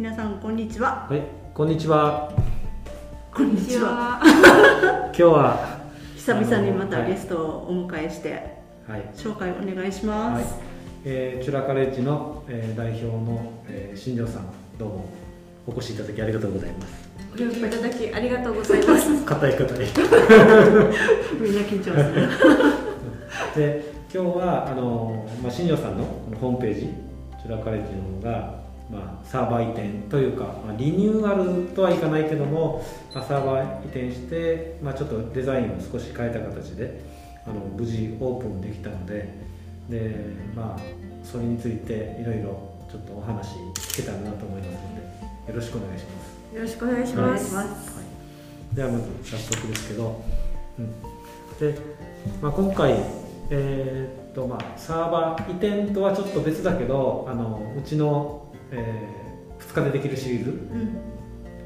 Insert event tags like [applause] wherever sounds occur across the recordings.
皆さんこんにちは。はい、こんにちは。こんにちは。[laughs] 今日は久々にまたはいゲストをお迎えして、はい、紹介お願いしはいます。、えー、チュラカレッジの、えー、代表の、えー、新庄さんどうもお越しいただきありがとうございます。お呼びいただきありがとうございます。[laughs] 硬い硬い。みんな緊張する。[laughs] で今日はあのまあ新庄さんのこのホームページチュラカレッジの方がまあサーバー移転というか、まあ、リニューアルとはいかないけども、まあ、サーバー移転してまあちょっとデザインを少し変えた形であの無事オープンできたのででまあそれについていろいろちょっとお話聞けたらなと思いますのでよろしくお願いします。よろしくお願いします。はい、ではまず早速ですけど、うん、で、まあ、今回、えーっとまあ、サーバー移転とはちょっと別だけどあのうちの、え2日でできるシリーズうん。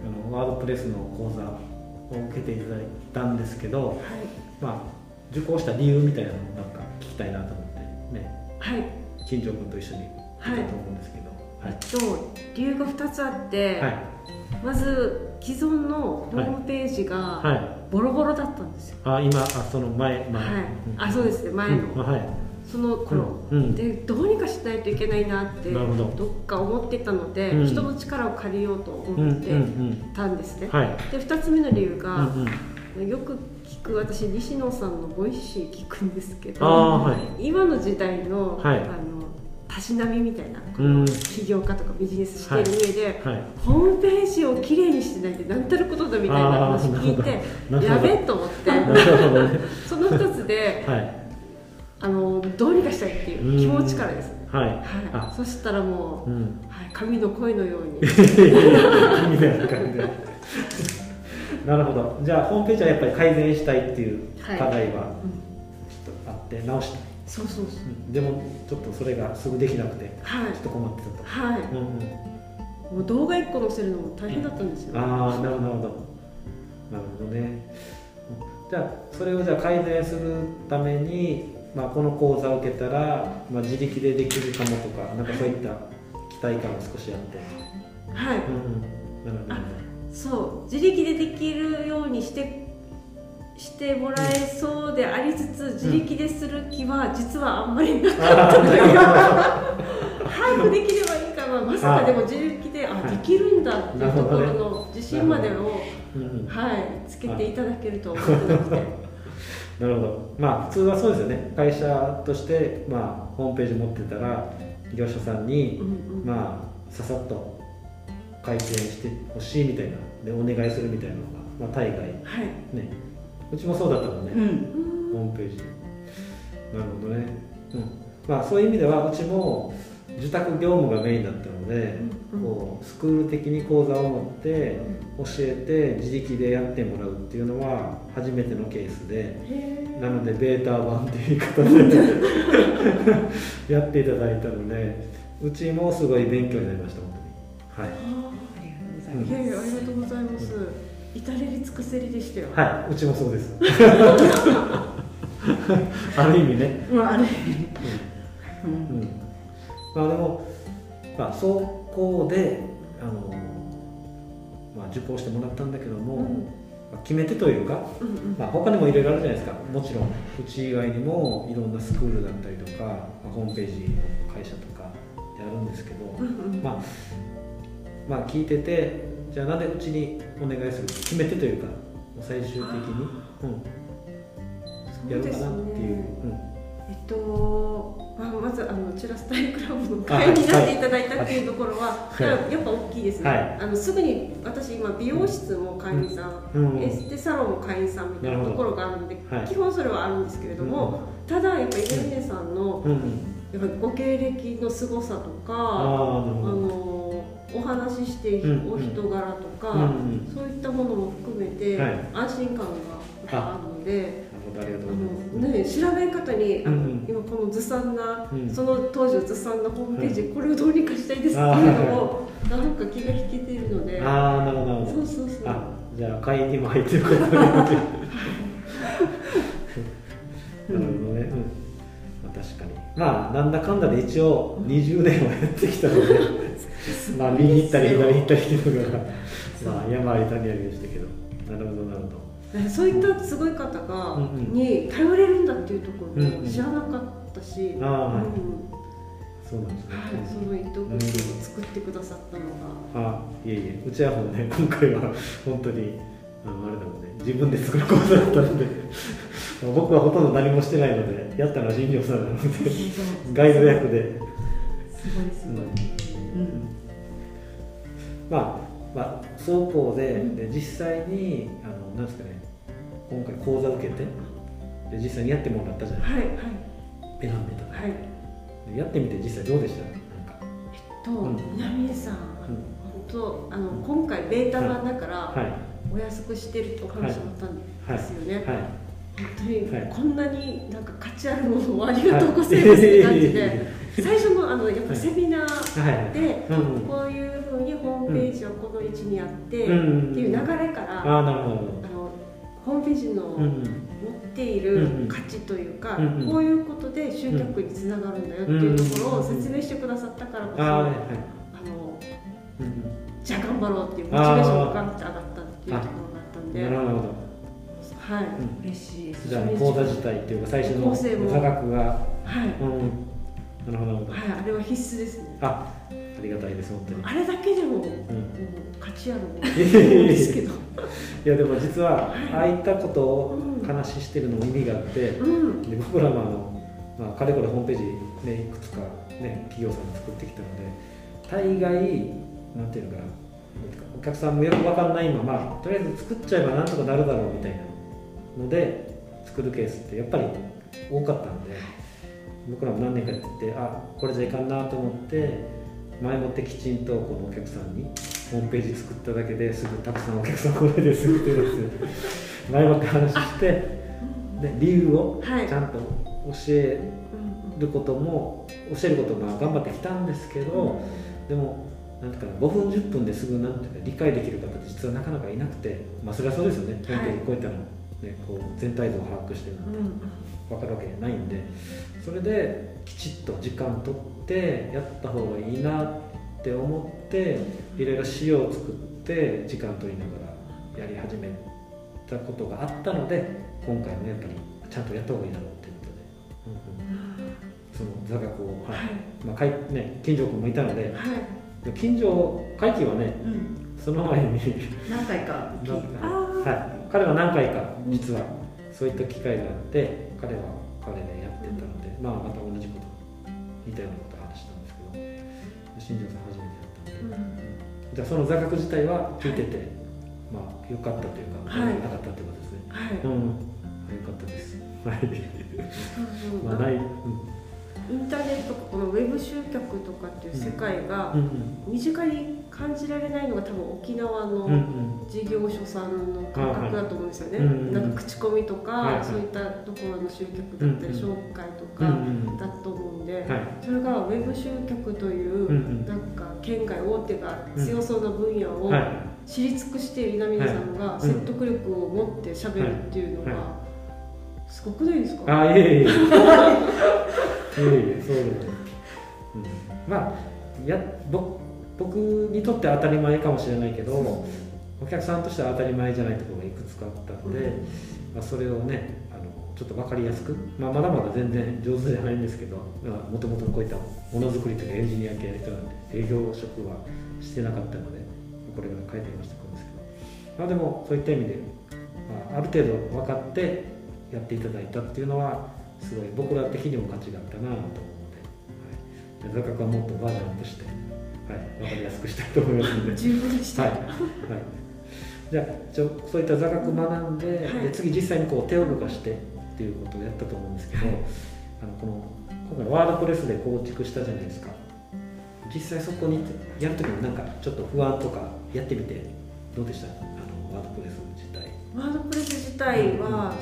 あのワードプレスの講座を受けていただいたんですけど、まあ、受講した理由みたいなのをなんか聞きたいなと思ってねはい。はい。金城君と一緒にはい聞いたと思うんですけど、えっと理由が二つあって、はいまず既存のホームページがはいボロボロだったんですよ。あ今あその前前、はい。うんあ、そうですね。前の、うんはいその頃、でどうにかしないといけないなってど。どっか思ってたので、うん。人の力を借りようと思ってうんたんですね。はい。で二つ目の理由うんが、うん。よく聞く私西野さんの Voicy 聞くんですけど。はい。今の時代の,、はい。あのたしなみみたいなこうん。の起業家とかビジネスしている上で、はい。ホームページをきれいにしてないって何たることだみたいな話聞いてやべえと思って。[laughs] その2つではいあのどうにかしたいっていう気持ちからです、はい。はい、あ。そしたらもう、うん。はい、神の声のように。[laughs] なるほど。じゃあホームページはやっぱり改善したいっていう課題はうん。ちょっとあって直したい、そうそうそう。うん。でもちょっとそれがすぐできなくてはい。ちょっと困ってたと、はい。うんうん、もう動画1個載せるのも大変だったんですよ、ああなるほど。なるほどね。うん。じゃあそれをじゃあ改善するために、まあ、この講座を受けたら、まあ、自力でできるかもとかなんかそういった期待感が少しあって、はい。うんうん、なるほどそう。自力でできるようにしてしてもらえそうでありつつ自力でする気は実はあんまりなかったという。早くできればいいかな。まさかでも自力であはい。できるんだっていうところの自信までをはいつけていただけると思ってなくてなるほど。まあ普通はそうですよね。会社として、まあ、ホームページ持ってたら業者さんに、うんうん。まあささっと改善してほしいみたいなでお願いするみたいなのが、まあ、大概。ねはい。うちもそうだったもんね、うん。うんホームページなるほどね、うん。まあ、そういう意味ではうちも受託業務がメインだったので、うん。こうスクール的に講座を持って教えて自力でやってもらうっていうのは初めてのケースで。へなのでベータ版っていう言い方で [laughs] やっていただいたのでうちもすごい勉強になりました本当に。ーありがとうございありがとうございます。至れり尽くせりでしたよ。はい、はい、うちもそうです。[laughs] ある意味ね。まああれ。う。うん。んまあでも、まあ、そこであの、まあ、受講してもらったんだけども、うん。まあ決め手というか、うんうん。まあ、他にもいろいろあるじゃないですか。もちろんうち以外にもいろんなスクールだったりとか、まあホームページの会社とかってあるんですけど、うんうん。まあ、まあ聞いててじゃあなんでうちにお願いする？決め手というか最終的に、うん、やるかなっていう。えっと、まあ、まずあのチュラスタイルクラブの会員になっていただいたっていうところは、はい。ややっぱ大きいですね、はい。あのすぐに私今美容室も会員さん、うん。エステサロンも会員さんみたいなところがあるので、はい。基本それはあるんですけれども、ただやっぱりイレネさんのうんうん。やっぱりご経歴の凄さとかあのお話ししていうんるお人柄とか、そういったものも含めて、はい。安心感があるので。なるほどありがとうございます。ね、調べ方にうん。今このずさんな、うん。その当時のずさんなホームページ、これをどうにかしたいですっていうのをなんか気が引けているので。ああなるほどなるほど。そうそうそう。あじゃあ会員にも入ってることによって。[laughs] なるほどね。うん。まあ確か確かに。まあなんだかんだで一応20年はやってきたので。まあ右行ったり左行ったりっていうのがまあ山あり谷ありでしたけど。なるほどなるほどそういったすごい方が、に頼れるんだっていうところも知らなかったし、うん。そうなんですね、はい、その糸口を作ってくださったのが、あいえいえ。うちはもうね [laughs] 今回は本当にあのあれだもんね。自分で作ることだったので。[laughs] 僕はほとんど何もしてないのでやったのは新庄さんなので。[laughs] ガイド役で。すごいすごい、うん。まあまあそうこうで,、うんで実際にあのなんですかね今回講座受けてで実際にやってもらったじゃない。はいはい。ペナンメとか。はい。でやってみて実際どうでした？なんか、と、うん。南江さん、うん。本当あの今回ベータ版だから、はい。お安くしてるってお話だったんですよね、はい。本当に、はい。こんなになんか価値あるものをありがとうございますって感じで、最初のあのやっぱセミナーで、こういうふうにホームページはこの位置にあって、うんっていう流れから、あああなるほど。のホームページの持っている価値というか、こういうことで集客につながるんだよっていうところを説明してくださったからこそ、あのじゃあ頑張ろうっていうモチベーションがガンって上がったっていうところがあったんで、なるほど、はい、うん。嬉しい。ですじゃあ講座自体っていうか最初の構成も。座学が。はい、うんなるほど。はい、あれは必須ですね。あありがたいです本当に。あれだけでも、もう [laughs] ですけど、いやでも実はああいったことを話してるのも意味があって、うん、で僕らもあの、まあ、かれこれホームページ、ね、いくつか、ね、企業さんが作ってきたので大概なんていうのかなお客さんもよく分かんないままとりあえず作っちゃえばなんとかなるだろうみたいなので作るケースってやっぱり多かったので僕らも何年かやっててあこれじゃいかんなと思って前もってきちんとこのお客さんにホームページ作っただけですぐたくさんお客さん来ないですっていうやつ前もって話してで理由をはい。ちゃんと教えうんることも教えることをまあ頑張ってきたんですけど、でもなんていうかな5分10分ですぐなんていうか理解できる方って実はなかなかいなくてまあそれはそうですよね、はい。こういったの、ね、こう全体像を把握してるなんてうん。分かるわけないんでそれできちっと時間取ってやった方がいいなって思っていろいろ資料を作って時間取りながらやり始めたことがあったので今回もやっぱりちゃんとやった方がいいだろうってことで、うんうんその座学を、ははい。いまあかいね、金城君もいたのではい、金城会期はねうん、その前に何回か。聞いなんかはい、彼は何回か実はそういった機会があって彼は彼でやってたので、まあ、また同じこと似たようなことを話したんですけど新庄さん初めてやったので、じゃあその座学自体は聞いてて、まあ良かったというか、はい。なかったってことですね。はい、うん、良かったです。はい。うんまあない、うん、インターネットとかこのウェブ集客とかっていう世界がうん身近に感じられないのが多分沖縄の事業所さんの感覚だと思うんですよね、なんか口コミとか、そういったところの集客だったり、うん。紹介とかん、だと思うんで、はい、それがウェブ集客という、なんか県外大手が強そうな分野をはい、知り尽くしている稲峰さんが説得力を持ってしゃべるっていうのが、はすごくないですか、あ、いえいえ [laughs] いえ。いえいえ、そう。うん、まあ、や、ぼ、僕にとっては当たり前かもしれないけど。お客さんとしては当たり前じゃないところがいくつかあったので、まあ、それをねあのちょっと分かりやすく、まあ、まだまだ全然上手じゃないんですけどもともとこういったものづくりとかエンジニア系の人なんで営業職はしてなかったのでこれから変えてみましたんですけど、まあ、でもそういった意味で、まあ、ある程度分かってやっていただいたっていうのはすごい僕ら的にも価値があったなと思うので、はい、座学はもっとバージョンアップして、はい、分かりやすくしたいと思いますので。[laughs] 十分でした、はい、はい、じゃあそういった座学学んで,、はい。で次実際にこう手を動かしてっていうことをやったと思うんですけど、はい。あのこの今回ワードプレスで構築したじゃないですか。実際そこにやるときになんかちょっと不安とかやってみてどうでした？あのワードプレス自体。ワードプレス自体はも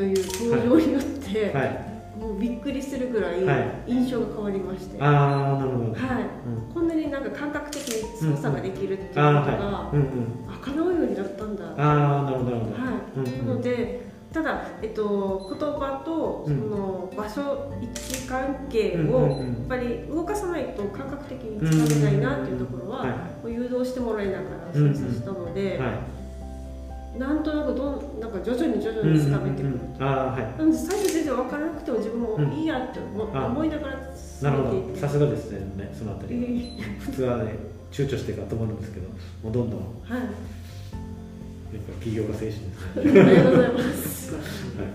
という登場によって、はい。もうびっくりするぐらいはい。印象が変わりまして、ああなるほど、はい。うん、こんなになんか感覚的に操作ができるっていうことが、はい。うんうん。あ叶うようになったんだ。はああなるほどなるほど、い、うんうん。なのでただ、えっと、言葉とその場所、位置関係をうんやっぱり動かさないと感覚的につかめないなっていうところは、誘導してもらいながら操作したので、はいなんとなくどんなんか徐々に徐々につかめてくる、うんうんうん。ああはい。なので最初全然分からなくても自分もうんいいやって思,、あ思いながらなる進ほど。さすがですねね。そのあたえり普通はね躊躇してから止まるんですけどもうどんどん。やはい。っぱ企業が精神ですね。ありがとうございますはい、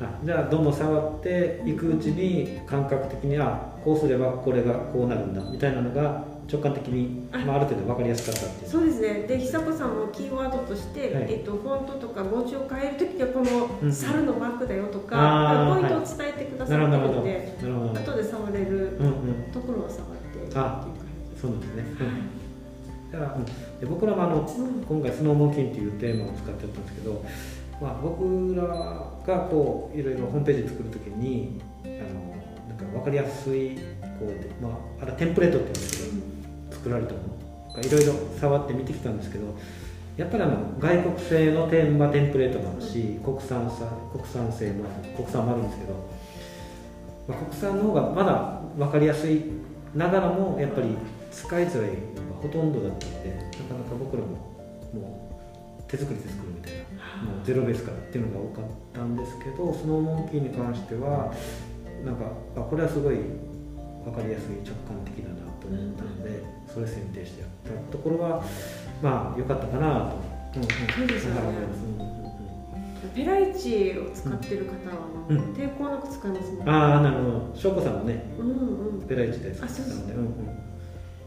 あじゃあどんどん触っていくうちに感覚的にあこうすればこれがこうなるんだみたいなのが直感的に、まあ、ある程度分かりやすかったっていう。そうですね。で久子さんもキーワードとして、はい。えっと、フォントとか文字を変えるときにはこうんの猿のマークだよとか、あーポイントを伝えてくださってるので、なるほど後で触れるうんうん。ところは触ってっていうあ感そうなんですね、じうん。だから、うん。で僕らもあのうん。今回スノーモンキーっていうテーマを使ってやったんですけど、まあ、僕らがこういろいろホームページ作るときにあのなんか分かりやすいこうで、まあ、あれはテンプレートって言うんですけど作られたものいろいろ触って見てきたんですけどやっぱりあの外国製のテーマテンプレートもあるし国産国産製もある国産もあるんですけど、まあ、国産の方がまだ分かりやすいながらもやっぱり使いづらいのがほとんどだったのでなかなか僕らももう手作りで作るみたいなもうゼロベースからっていうのが多かったんですけどスノーモンキーに関してはなんかあこれはすごい分かりやすい直感的だなと思ったそれ選定してやったところはまあ良かったかなと、うんうん、そうですよねうんペライチを使ってる方は、あのうん抵抗なく使いますね。ああなるほど。翔子さんもねうんうん。ペライチで使ってたのでうんうん。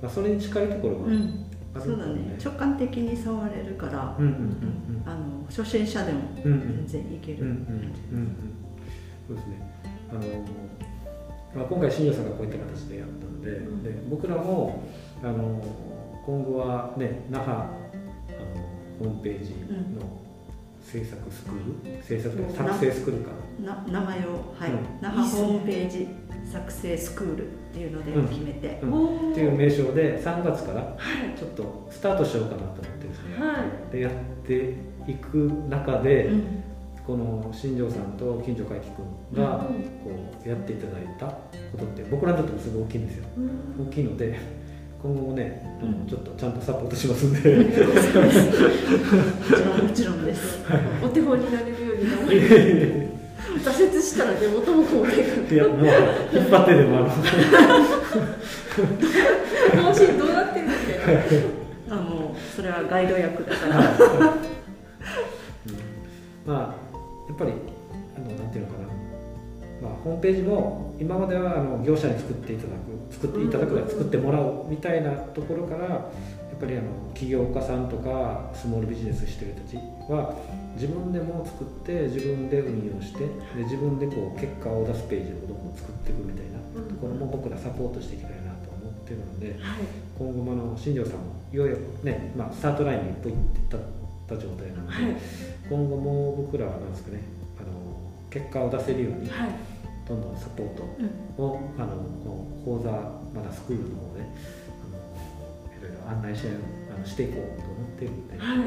まあ、それに近いところはうん。あるそうだね。直感的に触れるから、うんうんうん。あの初心者でも全然いける、うんうんうんうん。そうですね。あの、まあ、今回新庄さんがこういった形でやったので,、うん。で僕らもあの今後はね那覇あのホームページの制作スクール、制作うん作成スクールかな？名前を、はい。うん。那覇ホームページ作成スクールっていうのでうん決めて、うん。っていう名称で3月からはい。ちょっとスタートしようかなと思ってですね、はい。でやっていく中で、うん。この新庄さんと金城海輝君がうん。こうやっていただいたことって僕らにとってもすごい大きいんですよ。うん。大きいので今後もね、あのうん。ちょっとちゃんとサポートしますんで。もちろんもちろんです。お手本になれるように頑張り挫折したらね元も子もないやもう引っ張ってでもあのら楽しいどうなってる。ってあもうそれはガイド役だから。うん。まあやっぱりあのなんていうのかな、まあ、ホームページも今まではあの業者に作っていただく作っていただくうん作ってもらうみたいなところからやっぱりあの起業家さんとかスモールビジネスしてる人たちは自分でも作って自分で運用してで自分でこう結果を出すページをどんどん作っていくみたいなところも僕らサポートしていきたいなと思ってるのではい。今後もあの新庄さんもようやくね、まあ、スタートラインに一歩行ってた状態なので、はい。今後も僕らはなんですかね結果を出せるようにはい。どんどんサポートうん。を、あの講座まだスクールの方であのいろいろ案内しあのしていこうと思っているので、はい。あの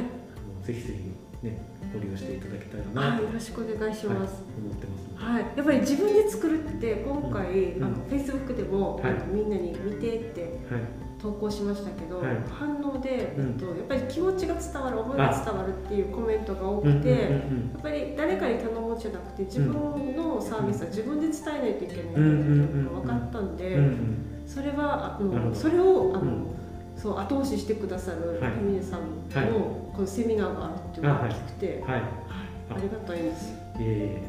ぜひぜひねご利用していただきたいなと、はいよろしくお願いします、はい思ってます。はい、やっぱり自分で作るって今回、うんあの Facebook でも、はい。みんなに見てってはい。投稿しましたけど、はい。反応で、うん。と、やっぱり気持ちが伝わる思いが伝わるっていうコメントが多くて、やうんっぱり誰かに頼むんじゃなくて自分のサービスは自分で伝えないといけないってうんいうのが分かったんで、それはあのそれをあの、うん。そう後押ししてくださるはい。フェミネさんはい。のこのセミナーがあるっていうのが大きくて、はい。はい。ありがたいです。いえいえ。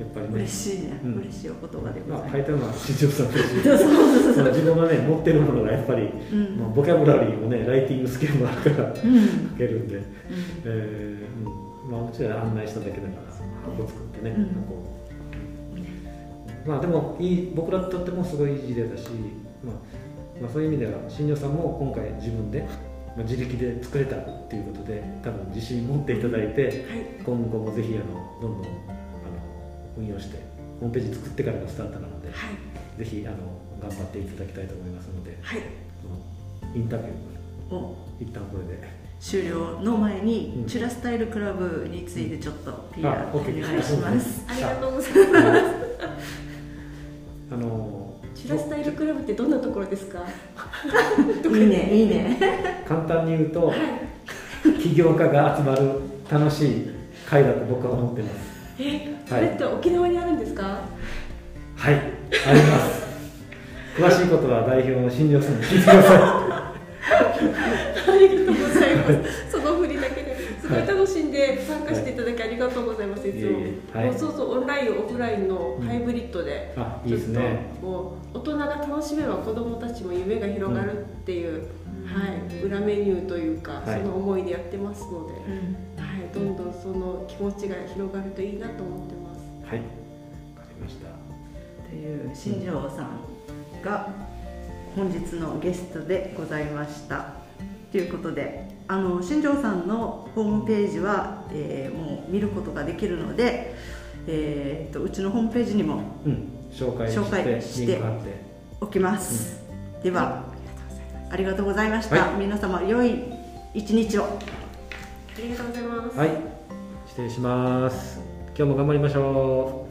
やっぱりね。嬉しいね、うん。嬉しいお言葉でごまあ、ざいます、書いたのは新庄さん [laughs] そうそうそうその自分がね持ってるものがやっぱり、うん。まあ、ボキャブラリーもねライティングスキルもあるから書うん。けるんで、うん。えーうん。まあ、うちら案内しただけだからここ作ってね、うん。こう。まあでもいい僕らにとってもすごいいい事例だし、まあまあ、そういう意味では新庄さんも今回自分で、まあ、自力で作れたっていうことで多分自信持っていただいてはい。今後もぜひあのどんどんあの運用してホームページ作ってからがスタートなので、はい。ぜひあの頑張っていただきたいと思いますのではい。このインタビューお。一旦これで。終了の前に、うん。チュラスタイルクラブについてちょっと PR あお願いします。[laughs] ありがとうございます。[laughs] あのチュラスタイルクラブってどんなところですか？[laughs] いいねいいね。簡単に言うと起業家が集まる楽しい会だと僕は思ってます。えそれって沖縄にあるんですか、はいあります。[laughs] 詳しいことは代表の新庄さんに聞いてくださ [laughs] ありがとうございます。その振りだけですごい楽しんで参加していただきありがとうございます。い。つも。いえいえはい。もうそうそうオンラインオフラインのハイブリッドで、いあいいですね。ちょっともう大人が楽しめば子供たちも夢が広がるっていう、はい。裏メニューというか、はい。その思いでやってますので、うん。はい。どんどんその気持ちが広がるといいなと思ってます。はい。わかりました。という新庄さんが本日のゲストでございました。ということであの新庄さんのホームページは、えーもう見ることができるので、えー、とうちのホームページにもうん紹介して紹介してリンク貼って。置きます、ではありがとうございました、は皆様良い一日を。ありがとうございます。はい。失礼します。今日も頑張りましょう